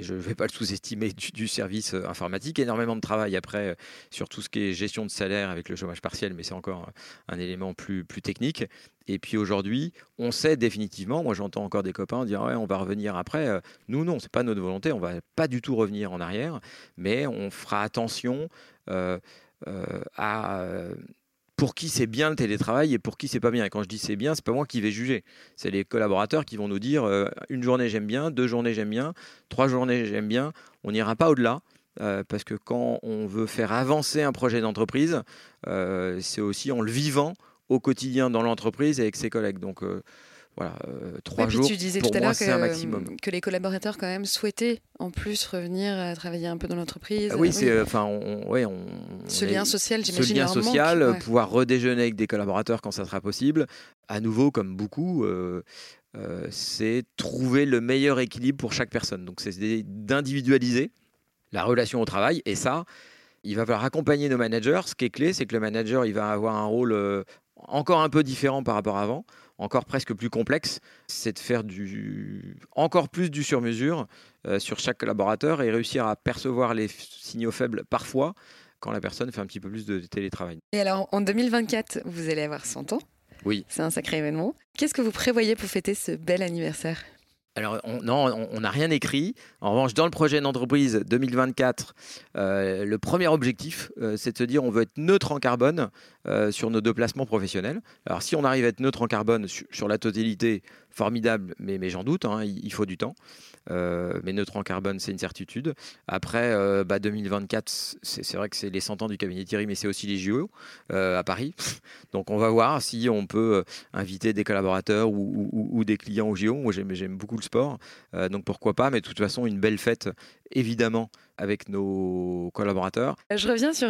[SPEAKER 2] je ne vais pas le sous-estimer du, service euh, informatique. Énormément de travail après euh, sur tout ce qui est gestion de salaire avec le chômage partiel, mais c'est encore un élément plus, technique. Et puis aujourd'hui, on sait définitivement, moi j'entends encore des copains dire ouais, on va revenir après. Nous, non, c'est pas notre volonté, on va pas du tout revenir en arrière, mais on fera attention à pour qui c'est bien le télétravail et pour qui c'est pas bien. Et quand je dis c'est bien, c'est pas moi qui vais juger. C'est les collaborateurs qui vont nous dire euh, une journée j'aime bien, deux journées j'aime bien, trois journées j'aime bien. On n'ira pas au-delà. Euh, parce que quand on veut faire avancer un projet d'entreprise, euh, c'est aussi en le vivant au quotidien dans l'entreprise avec ses collègues. Donc voilà, euh, trois jours.
[SPEAKER 3] Tu disais
[SPEAKER 2] pour
[SPEAKER 3] tout à l'heure
[SPEAKER 2] que,
[SPEAKER 3] les collaborateurs quand même souhaitaient en plus revenir à travailler un peu dans l'entreprise.
[SPEAKER 2] Ah oui, c'est euh, enfin, on, ouais, on,
[SPEAKER 3] ce lien social, j'imagine.
[SPEAKER 2] Ce lien social, pouvoir redéjeuner avec des collaborateurs quand ça sera possible. À nouveau, comme beaucoup. Euh, c'est trouver le meilleur équilibre pour chaque personne. Donc, c'est d'individualiser la relation au travail. Et ça, il va falloir accompagner nos managers. Ce qui est clé, c'est que le manager, il va avoir un rôle encore un peu différent par rapport à avant encore presque plus complexe, c'est de faire du, encore plus du sur-mesure euh, sur chaque collaborateur et réussir à percevoir les signaux faibles parfois quand la personne fait un petit peu plus de télétravail.
[SPEAKER 3] Et alors, en 2024, vous allez avoir 100 ans.
[SPEAKER 2] Oui.
[SPEAKER 3] C'est un sacré événement. Qu'est-ce que vous prévoyez pour fêter ce bel anniversaire?
[SPEAKER 2] Alors non, on n'a rien écrit. En revanche, dans le projet d'entreprise 2024, euh, le premier objectif, euh, c'est de se dire on veut être neutre en carbone euh, sur nos déplacements professionnels. Alors si on arrive à être neutre en carbone sur, la totalité, formidable, mais, mais j'en doute, hein, il, faut du temps. Euh, mais neutre en carbone, c'est une certitude. Après, 2024, euh, bah, c'est vrai que c'est les 100 ans du cabinet Thierry, mais c'est aussi les JO euh, à Paris. Donc on va voir si on peut inviter des collaborateurs ou, des clients aux JO. Moi, j'aime beaucoup le sport, donc pourquoi pas. Mais de toute façon, une belle fête, évidemment, avec nos collaborateurs.
[SPEAKER 3] Je reviens sur,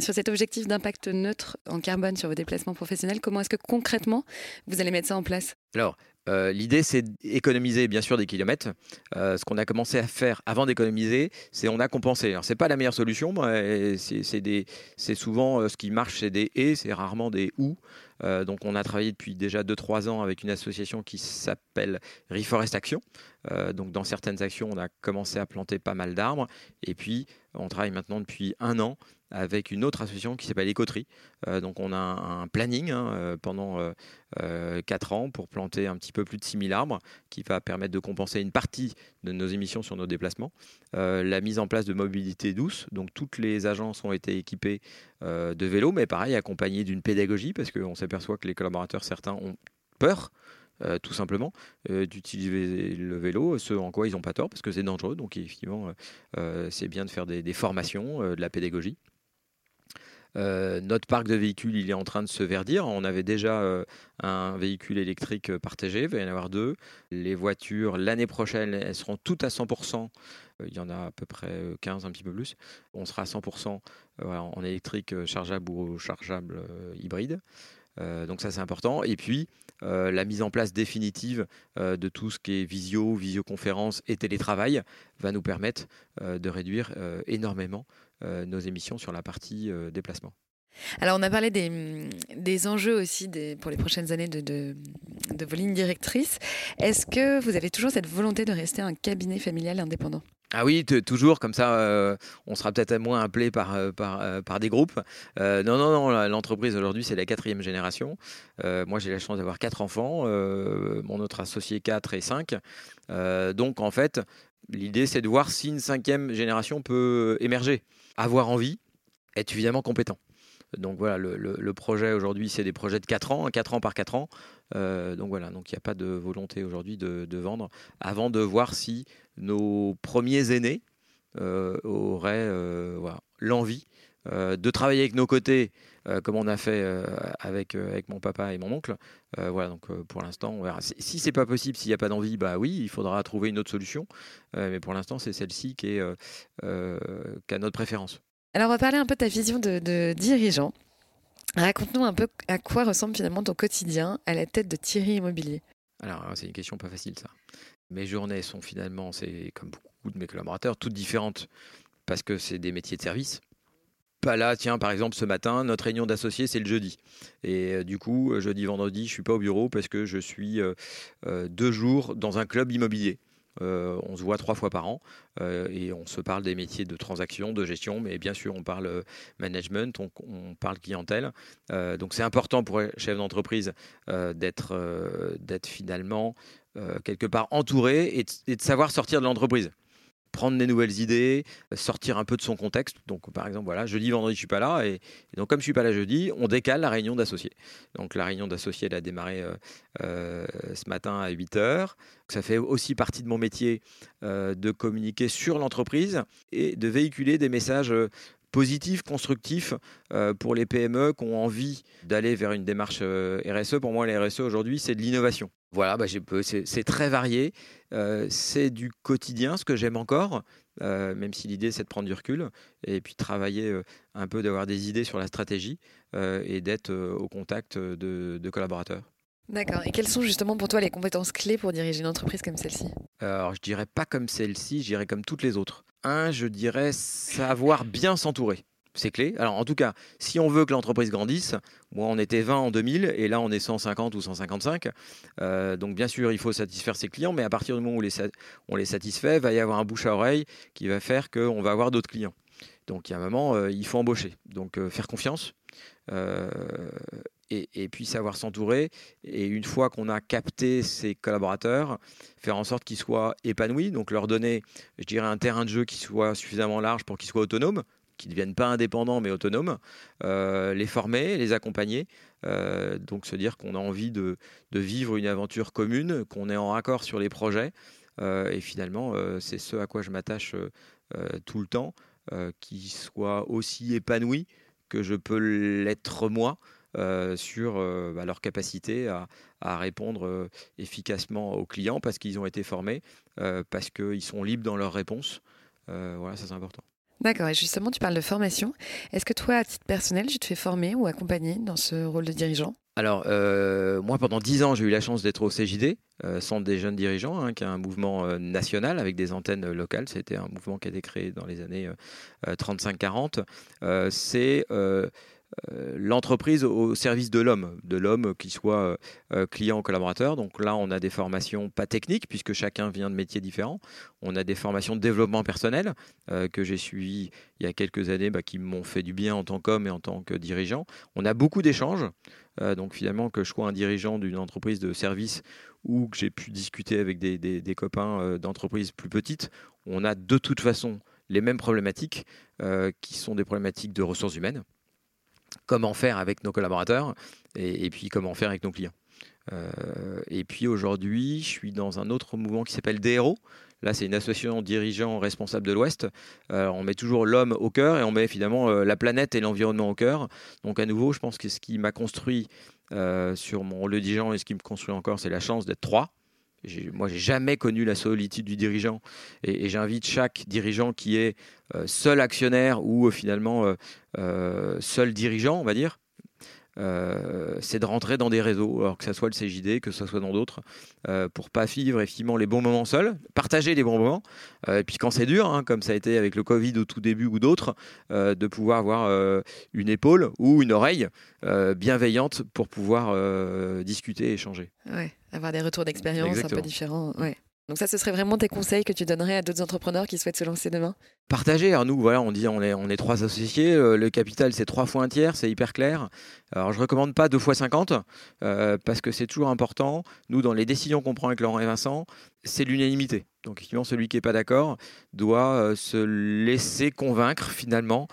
[SPEAKER 3] sur cet objectif d'impact neutre en carbone sur vos déplacements professionnels. Comment est-ce que concrètement vous allez mettre ça en place?
[SPEAKER 2] Alors, euh, l'idée, c'est d'économiser bien sûr des kilomètres. Euh, ce qu'on a commencé à faire avant d'économiser, c'est on a compensé. Alors, c'est pas la meilleure solution. C'est souvent euh, ce qui marche, c'est des et, c'est rarement des ou. donc, on a travaillé depuis déjà 2-3 ans avec une association qui s'appelle Reforest Action. donc, dans certaines actions, on a commencé à planter pas mal d'arbres. Et puis, on travaille maintenant depuis un an avec une autre association qui s'appelle Écoterie. Euh, donc on a un, planning hein, euh, pendant euh, 4 ans pour planter un petit peu plus de 6000 arbres qui va permettre de compenser une partie de nos émissions sur nos déplacements. la mise en place de mobilité douce, donc toutes les agences ont été équipées de vélos, mais pareil accompagnées d'une pédagogie parce qu'on s'aperçoit que les collaborateurs, certains ont peur euh, tout simplement, euh, d'utiliser le vélo, ce en quoi ils n'ont pas tort, parce que c'est dangereux. Donc, effectivement, euh, c'est bien de faire des, formations, de la pédagogie. Notre parc de véhicules, il est en train de se verdir. On avait déjà un véhicule électrique partagé, il va y en avoir deux. Les voitures, l'année prochaine, elles seront toutes à 100%. Il y en a à peu près 15, un petit peu plus. On sera à 100% en électrique chargeable ou chargeable hybride. donc ça, c'est important. Et puis, euh, la mise en place définitive euh, de tout ce qui est visio, visioconférence et télétravail va nous permettre euh, de réduire énormément nos émissions sur la partie déplacement.
[SPEAKER 3] Alors, on a parlé des, enjeux aussi pour les prochaines années de, de vos lignes directrices. Est-ce que vous avez toujours cette volonté de rester un cabinet familial indépendant?
[SPEAKER 2] Ah oui, toujours, comme ça, euh, on sera peut-être moins appelé par, euh, euh, par, des groupes. non, non, non, l'entreprise aujourd'hui, c'est la quatrième génération. moi, j'ai la chance d'avoir quatre enfants, mon autre associé quatre et cinq. donc, en fait, l'idée, c'est de voir si une cinquième génération peut émerger, avoir envie, être évidemment compétent. Donc voilà, le, projet aujourd'hui, c'est des projets de 4 ans, 4 ans par 4 ans. donc voilà, donc il n'y a pas de volonté aujourd'hui de, vendre avant de voir si nos premiers aînés euh, auraient euh, l'envie euh, de travailler avec nos côtés, comme on a fait avec, avec mon papa et mon oncle. voilà, donc pour l'instant, on verra. Si c'est pas possible, s'il n'y a pas d'envie, bah oui, il faudra trouver une autre solution. mais pour l'instant, c'est celle-ci qui, est, qui a notre préférence.
[SPEAKER 3] Alors, on va parler un peu de ta vision de, de dirigeant. Raconte-nous un peu à quoi ressemble finalement ton quotidien à la tête de Thierry Immobilier.
[SPEAKER 2] Alors, c'est une question pas facile, ça. Mes journées sont finalement, c'est comme beaucoup de mes collaborateurs, toutes différentes parce que c'est des métiers de service. Là, tiens, par exemple, ce matin, notre réunion d'associés, c'est le jeudi. Et du coup, jeudi, vendredi, je suis pas au bureau parce que je suis deux jours dans un club immobilier. Euh, on se voit trois fois par an euh, et on se parle des métiers de transaction, de gestion, mais bien sûr on parle euh, management, on, parle clientèle. donc c'est important pour un chef d'entreprise d'être finalement quelque part entouré et de savoir sortir de l'entreprise prendre des nouvelles idées, sortir un peu de son contexte. Donc, par exemple, voilà, jeudi, vendredi, je suis pas là. Et, donc, comme je suis pas là jeudi, on décale la réunion d'associés. Donc, la réunion d'associés, elle a démarré euh, euh, ce matin à 8 heures. Ça fait aussi partie de mon métier euh, de communiquer sur l'entreprise et de véhiculer des messages positif, constructif euh, pour les PME qui ont envie d'aller vers une démarche euh, RSE. Pour moi, les RSE aujourd'hui, c'est de l'innovation. Voilà, bah, c'est très varié. Euh, c'est du quotidien, ce que j'aime encore, même si l'idée, c'est de prendre du recul et puis travailler un peu, d'avoir des idées sur la stratégie et d'être au contact de, de collaborateurs.
[SPEAKER 3] D'accord. Et quelles sont justement pour toi les compétences clés pour diriger une entreprise comme celle-ci?
[SPEAKER 2] Alors, je dirais pas comme celle-ci, je dirais comme toutes les autres un, je dirais savoir bien s'entourer. C'est clé. Alors en tout cas, si on veut que l'entreprise grandisse, moi on était 20 en 2000 et là on est 150 ou 155. Euh, donc bien sûr, il faut satisfaire ses clients, mais à partir du moment où on les satisfait, va y avoir un bouche à oreille qui va faire qu'on va avoir d'autres clients. Donc il y a un moment, euh, il faut embaucher. Donc euh, faire confiance, et, puis savoir s'entourer. Et une fois qu'on a capté ses collaborateurs, faire en sorte qu'ils soient épanouis, donc leur donner, je dirais, un terrain de jeu qui soit suffisamment large pour qu'ils soient autonomes, qu'ils ne deviennent pas indépendants mais autonomes, euh, les former, les accompagner. Euh, donc se dire qu'on a envie de, vivre une aventure commune, qu'on est en raccord sur les projets. Euh, et finalement, c'est ce à quoi je m'attache tout le temps, qu'ils soient aussi épanouis que je peux l'être moi. Sur bah, leur capacité à, répondre efficacement aux clients parce qu'ils ont été formés, parce qu'ils sont libres dans leurs réponses. voilà, ça c'est important.
[SPEAKER 3] D'accord, et justement, tu parles de formation. Est-ce que toi, à titre personnel, tu te fais former ou accompagner dans ce rôle de dirigeant?
[SPEAKER 2] Alors, moi, pendant dix ans, j'ai eu la chance d'être au CJD, Centre des jeunes dirigeants, hein, qui est un mouvement national avec des antennes locales. C'était un mouvement qui a été créé dans les années 35-40. C'est euh, l'entreprise au service de l'homme, de l'homme qui soit euh, euh, client ou collaborateur. Donc là, on a des formations pas techniques puisque chacun vient de métiers différents. On a des formations de développement personnel que j'ai suivies il y a quelques années, bah, qui m'ont fait du bien en tant qu'homme et en tant que dirigeant. On a beaucoup d'échanges. donc finalement, que je sois un dirigeant d'une entreprise de service ou que j'ai pu discuter avec des copains d'entreprises plus petites, on a de toute façon les mêmes problématiques qui sont des problématiques de ressources humaines comment faire avec nos collaborateurs et, puis comment faire avec nos clients. Euh, et puis aujourd'hui, je suis dans un autre mouvement qui s'appelle DRO. Là, c'est une association dirigeant responsable de l'Ouest. Euh, on met toujours l'homme au cœur et on met finalement euh, la planète et l'environnement au cœur. Donc à nouveau, je pense que ce qui m'a construit sur mon rôle de dirigeant et ce qui me construit encore, c'est la chance d'être trois. Moi, j'ai jamais connu la solitude du dirigeant, et, j'invite chaque dirigeant qui est euh, seul actionnaire ou euh, finalement euh, seul dirigeant, on va dire, c'est de rentrer dans des réseaux, alors que ce soit le CJD, que ce soit dans d'autres, euh, pour pas vivre effectivement les bons moments seuls, partager les bons moments, et puis quand c'est dur, hein, comme ça a été avec le Covid au tout début ou d'autres, de pouvoir avoir une épaule ou une oreille bienveillante pour pouvoir discuter et échanger.
[SPEAKER 3] Ouais. Avoir des retours d'expérience un peu différents. Ouais. Donc ça, ce serait vraiment tes conseils que tu donnerais à d'autres entrepreneurs qui souhaitent se lancer demain?
[SPEAKER 2] Partager. Alors nous, voilà, on dit on est, trois associés. Euh, le capital, c'est trois fois un tiers, c'est hyper clair. Alors je recommande pas deux fois 50 euh, parce que c'est toujours important. Nous, dans les décisions qu'on prend avec Laurent et Vincent, c'est l'unanimité. Donc effectivement, celui qui n'est pas d'accord doit euh, se laisser convaincre finalement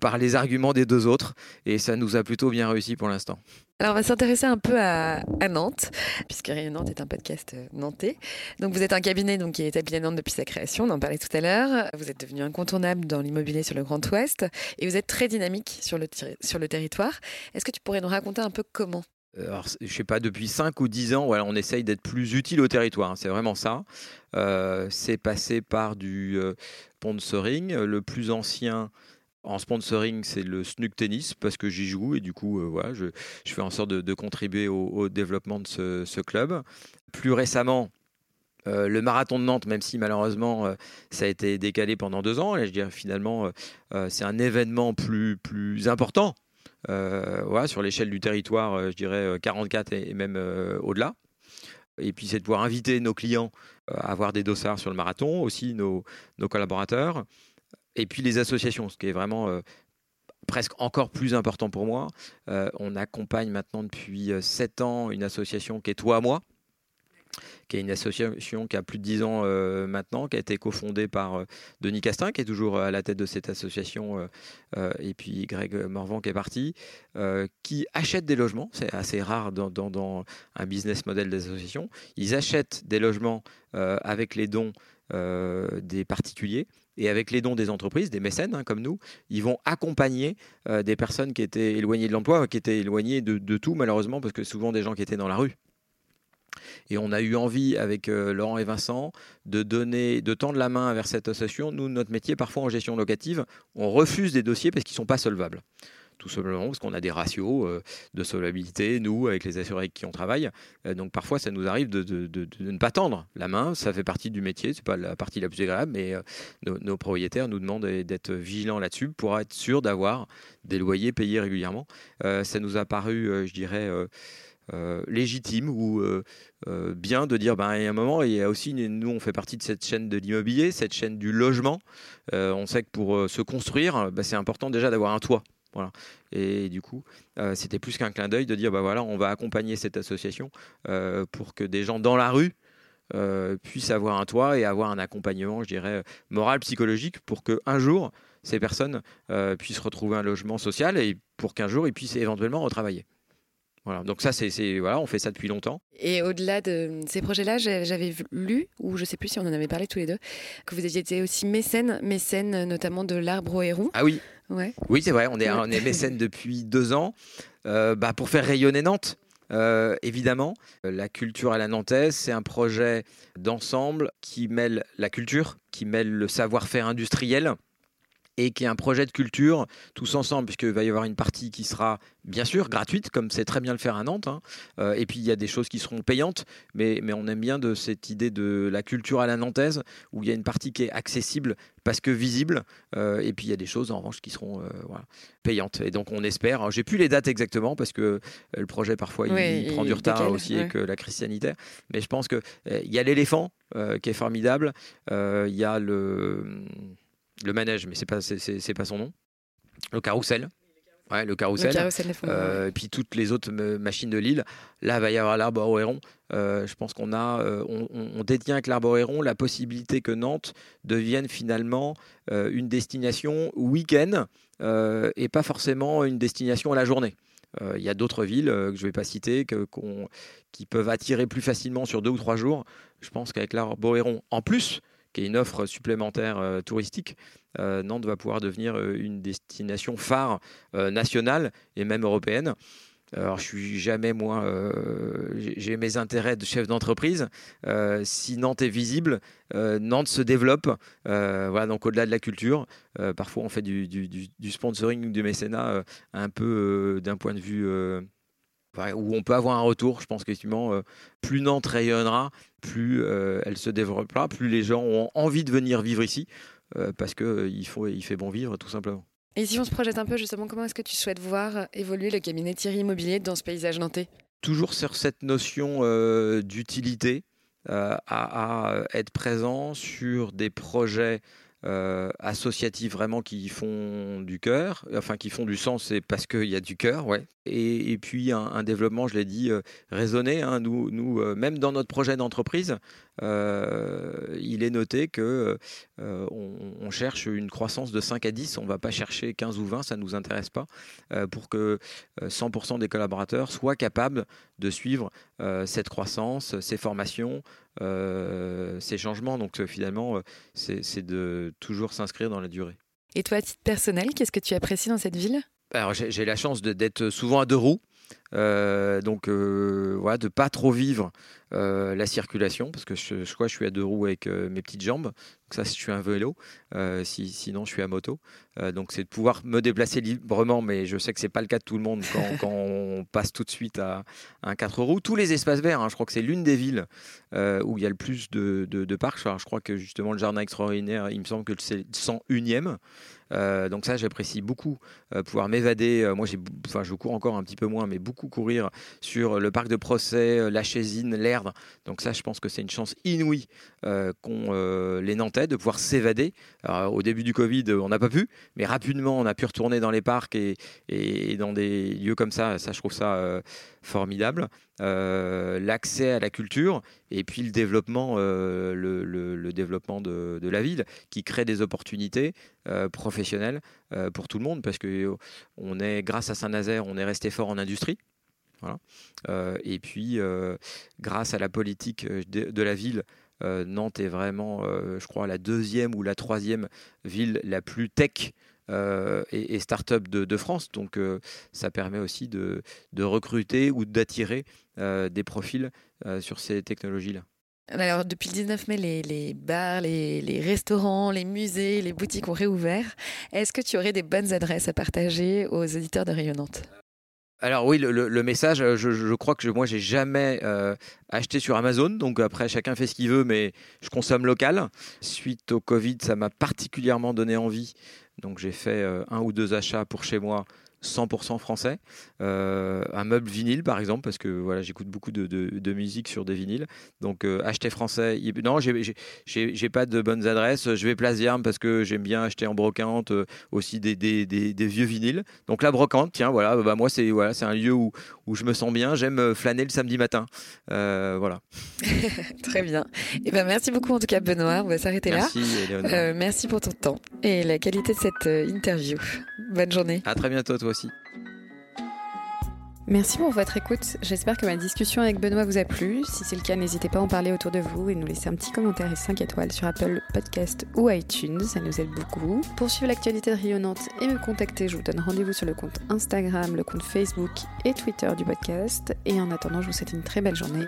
[SPEAKER 2] par les arguments des deux autres. Et ça nous a plutôt bien réussi pour l'instant.
[SPEAKER 3] Alors, on va s'intéresser un peu à, Nantes, puisque Rien Nantes est un podcast euh, nantais. Donc, vous êtes un cabinet donc, qui est établi à Nantes depuis sa création, on en parlait tout à l'heure. Vous êtes devenu incontournable dans l'immobilier sur le Grand Ouest et vous êtes très dynamique sur le, sur le territoire. Est-ce que tu pourrais nous raconter un peu comment
[SPEAKER 2] euh, alors, je sais pas, depuis 5 ou 10 ans, on essaye d'être plus utile au territoire. Hein, c'est vraiment ça. Euh, c'est passé par du sponsoring. Le plus ancien, en sponsoring, c'est le Snook Tennis parce que j'y joue et du coup, euh, voilà, je, fais en sorte de, contribuer au, développement de ce, club. Plus récemment, le marathon de Nantes, même si malheureusement ça a été décalé pendant deux ans, je dirais finalement c'est un événement plus important sur l'échelle du territoire, je dirais 44 et, même au-delà. Et puis c'est de pouvoir inviter nos clients à avoir des dossards sur le marathon, aussi nos, collaborateurs, et puis les associations, ce qui est vraiment presque encore plus important pour moi. on accompagne maintenant depuis sept ans une association qui est Toi à moi, qui est une association qui a plus de 10 ans euh, maintenant, qui a été cofondée par euh, Denis Castin, qui est toujours à la tête de cette association, euh, et puis Greg Morvan qui est parti, qui achètent des logements. C'est assez rare dans, un business model d'association. Ils achètent des logements avec les dons des particuliers et avec les dons des entreprises, des mécènes hein, comme nous, ils vont accompagner des personnes qui étaient éloignées de l'emploi, qui étaient éloignées de, de, tout malheureusement, parce que souvent des gens qui étaient dans la rue. Et on a eu envie, avec euh, Laurent et Vincent, de donner, de tendre la main vers cette association. Nous, notre métier, parfois en gestion locative, on refuse des dossiers parce qu'ils ne sont pas solvables tout simplement parce qu'on a des ratios euh, de solvabilité, nous, avec les assurés qui on travaille. Euh, donc parfois, ça nous arrive de, ne pas tendre la main. Ça fait partie du métier, c'est pas la partie la plus agréable, mais nos, propriétaires nous demandent d'être vigilants là-dessus pour être sûr d'avoir des loyers payés régulièrement. ça nous a paru, je dirais, euh, légitime ou euh, euh, bien de dire, ben, il y a un moment, il y a aussi, nous, on fait partie de cette chaîne de l'immobilier, cette chaîne du logement. on sait que pour se construire, ben, c'est important déjà d'avoir un toit. Voilà. Et du coup, c'était plus qu'un clin d'œil de dire, ben voilà, on va accompagner cette association pour que des gens dans la rue puissent avoir un toit et avoir un accompagnement, je dirais, moral, psychologique, pour qu'un jour, ces personnes puissent retrouver un logement social et pour qu'un jour, ils puissent éventuellement retravailler. Voilà, donc ça, c'est voilà, on fait ça depuis longtemps.
[SPEAKER 3] Et au-delà de ces projets-là, j'avais lu, ou je ne sais plus si on en avait parlé tous les deux, que vous été aussi mécène, mécène notamment de l'arbre au héron.
[SPEAKER 2] Ah oui. Ouais. Oui, c'est vrai, on est, on est mécène depuis deux ans euh, bah, pour faire rayonner Nantes. Euh, évidemment, la culture à la nantaise, c'est un projet d'ensemble qui mêle la culture, qui mêle le savoir-faire industriel, et qui est un projet de culture tous ensemble, puisqu'il va y avoir une partie qui sera bien sûr gratuite, comme c'est très bien le faire à Nantes, hein. euh, et puis il y a des choses qui seront payantes, mais, mais on aime bien de cette idée de la culture à la nantaise, où il y a une partie qui est accessible parce que visible, euh, et puis il y a des choses en revanche qui seront euh, payantes. Et donc on espère, j'ai plus les dates exactement, parce que le projet parfois il, prend du retard aussi avec la crise sanitaire, mais je pense qu'il il y a l'éléphant qui est formidable, il y a le le manège, mais c'est pas c'est pas son nom. Le carrousel. Ouais, le carrousel. Euh, et puis toutes les autres machines de l'île. Là, il va y avoir l'arboréron. Euh, je pense qu'on a, euh, on, détient avec l'arboréron la possibilité que Nantes devienne finalement une destination week-end et pas forcément une destination à la journée. Il y a d'autres villes que je ne vais pas citer que, qui peuvent attirer plus facilement sur deux ou trois jours. Je pense qu'avec l'arboréron, en plus, qui est une offre supplémentaire euh, touristique, euh, Nantes va pouvoir devenir euh, une destination phare nationale et même européenne. Alors, je suis jamais, moi, j'ai mes intérêts de chef d'entreprise. si Nantes est visible, Nantes se développe. voilà, donc au-delà de la culture, parfois on fait du, du, du sponsoring, du mécénat, un peu d'un point de vue où on peut avoir un retour. Je pense qu'effectivement, euh, plus Nantes rayonnera, plus euh, elle se développera, plus les gens ont envie de venir vivre ici, euh, parce qu'il faut, il fait bon vivre, tout simplement.
[SPEAKER 3] Et si on se projette un peu, justement, comment est-ce que tu souhaites voir évoluer le cabinet Thierry Immobilier dans ce paysage nantais?
[SPEAKER 2] Toujours sur cette notion d'utilité, à, être présent sur des projets euh, associatifs vraiment qui font du cœur, enfin qui font du sens, c'est parce qu'il y a du cœur, ouais. Et, puis un, développement, je l'ai dit, euh, raisonné. Hein. nous, euh, même dans notre projet d'entreprise, il est noté que on, cherche une croissance de 5 à 10. On ne va pas chercher 15 ou 20, ça ne nous intéresse pas, pour que 100% des collaborateurs soient capables de suivre cette croissance, ces formations, ces changements. Donc finalement, c'est de toujours s'inscrire dans la durée.
[SPEAKER 3] Et toi, à titre personnel, qu'est-ce que tu apprécies dans cette ville?
[SPEAKER 2] Alors j'ai la chance d'être souvent à deux roues. Donc voilà, de pas trop vivre la circulation, parce que je, je, crois que je suis à deux roues avec mes petites jambes. ça, je suis un vélo. si, sinon, je suis à moto. donc c'est de pouvoir me déplacer librement, mais je sais que c'est pas le cas de tout le monde quand, on passe tout de suite à, un 4 roues. Tous les espaces verts, hein, je crois que c'est l'une des villes où il y a le plus de, de, parcs. je crois que justement le jardin extraordinaire, il me semble que c'est le 101e. Euh, donc ça, j'apprécie beaucoup euh, pouvoir m'évader. Euh, moi, j'ai, enfin, je cours encore un petit peu moins, mais beaucoup courir sur le parc de Procès, la Chésine, l'Erdre. Donc ça, je pense que c'est une chance inouïe qu'ont les Nantais de pouvoir s'évader. au début du Covid, on n'a pas pu, mais rapidement, on a pu retourner dans les parcs et, dans des lieux comme ça. Ça, je trouve ça formidable. l'accès à la culture et puis le développement, le, développement de, de, la ville qui crée des opportunités professionnelles euh, pour tout le monde parce que euh, on est grâce à Saint-Nazaire, on est resté fort en industrie. Euh, et puis, grâce à la politique de, la ville, Nantes est vraiment, je crois, la deuxième ou la troisième ville la plus tech et, start-up de, France. Donc, ça permet aussi de recruter ou d'attirer des profils sur ces technologies-là.
[SPEAKER 3] Alors, depuis le 19 mai, les, bars, les, restaurants, les musées, les boutiques ont réouvert. Est-ce que tu aurais des bonnes adresses à partager aux auditeurs de Rayonnante?
[SPEAKER 2] Alors oui, le, message, je, crois que je, moi, j'ai jamais euh, acheté sur Amazon. Donc après, chacun fait ce qu'il veut, mais je consomme local. Suite au Covid, ça m'a particulièrement donné envie. Donc j'ai fait euh, un ou deux achats pour chez moi 100% français. Euh, un meuble vinyle, par exemple, parce que voilà, j'écoute beaucoup de, musique sur des vinyles. Donc, euh, acheter français. Non, j'ai pas de bonnes adresses. Je vais Place parce que j'aime bien acheter en brocante euh, aussi des, vieux vinyles. Donc, la brocante, tiens, voilà, bah, moi, c'est voilà, un lieu où, où je me sens bien. J'aime flâner le samedi matin. voilà.
[SPEAKER 3] Très bien. Et eh ben, merci beaucoup, en tout cas, Benoît. On va s'arrêter là.
[SPEAKER 2] Merci,
[SPEAKER 3] merci pour ton temps et la qualité de cette interview. Bonne journée.
[SPEAKER 2] À très bientôt, toi aussi.
[SPEAKER 1] Merci pour votre écoute. J'espère que ma discussion avec Benoît vous a plu. Si c'est le cas, n'hésitez pas à en parler autour de vous et nous laisser un petit commentaire et 5 étoiles sur Apple Podcast ou iTunes. Ça nous aide beaucoup. Pour suivre l'actualité rayonnante et me contacter, je vous donne rendez-vous sur le compte Instagram, le compte Facebook et Twitter du podcast. Et en attendant, je vous souhaite une très belle journée.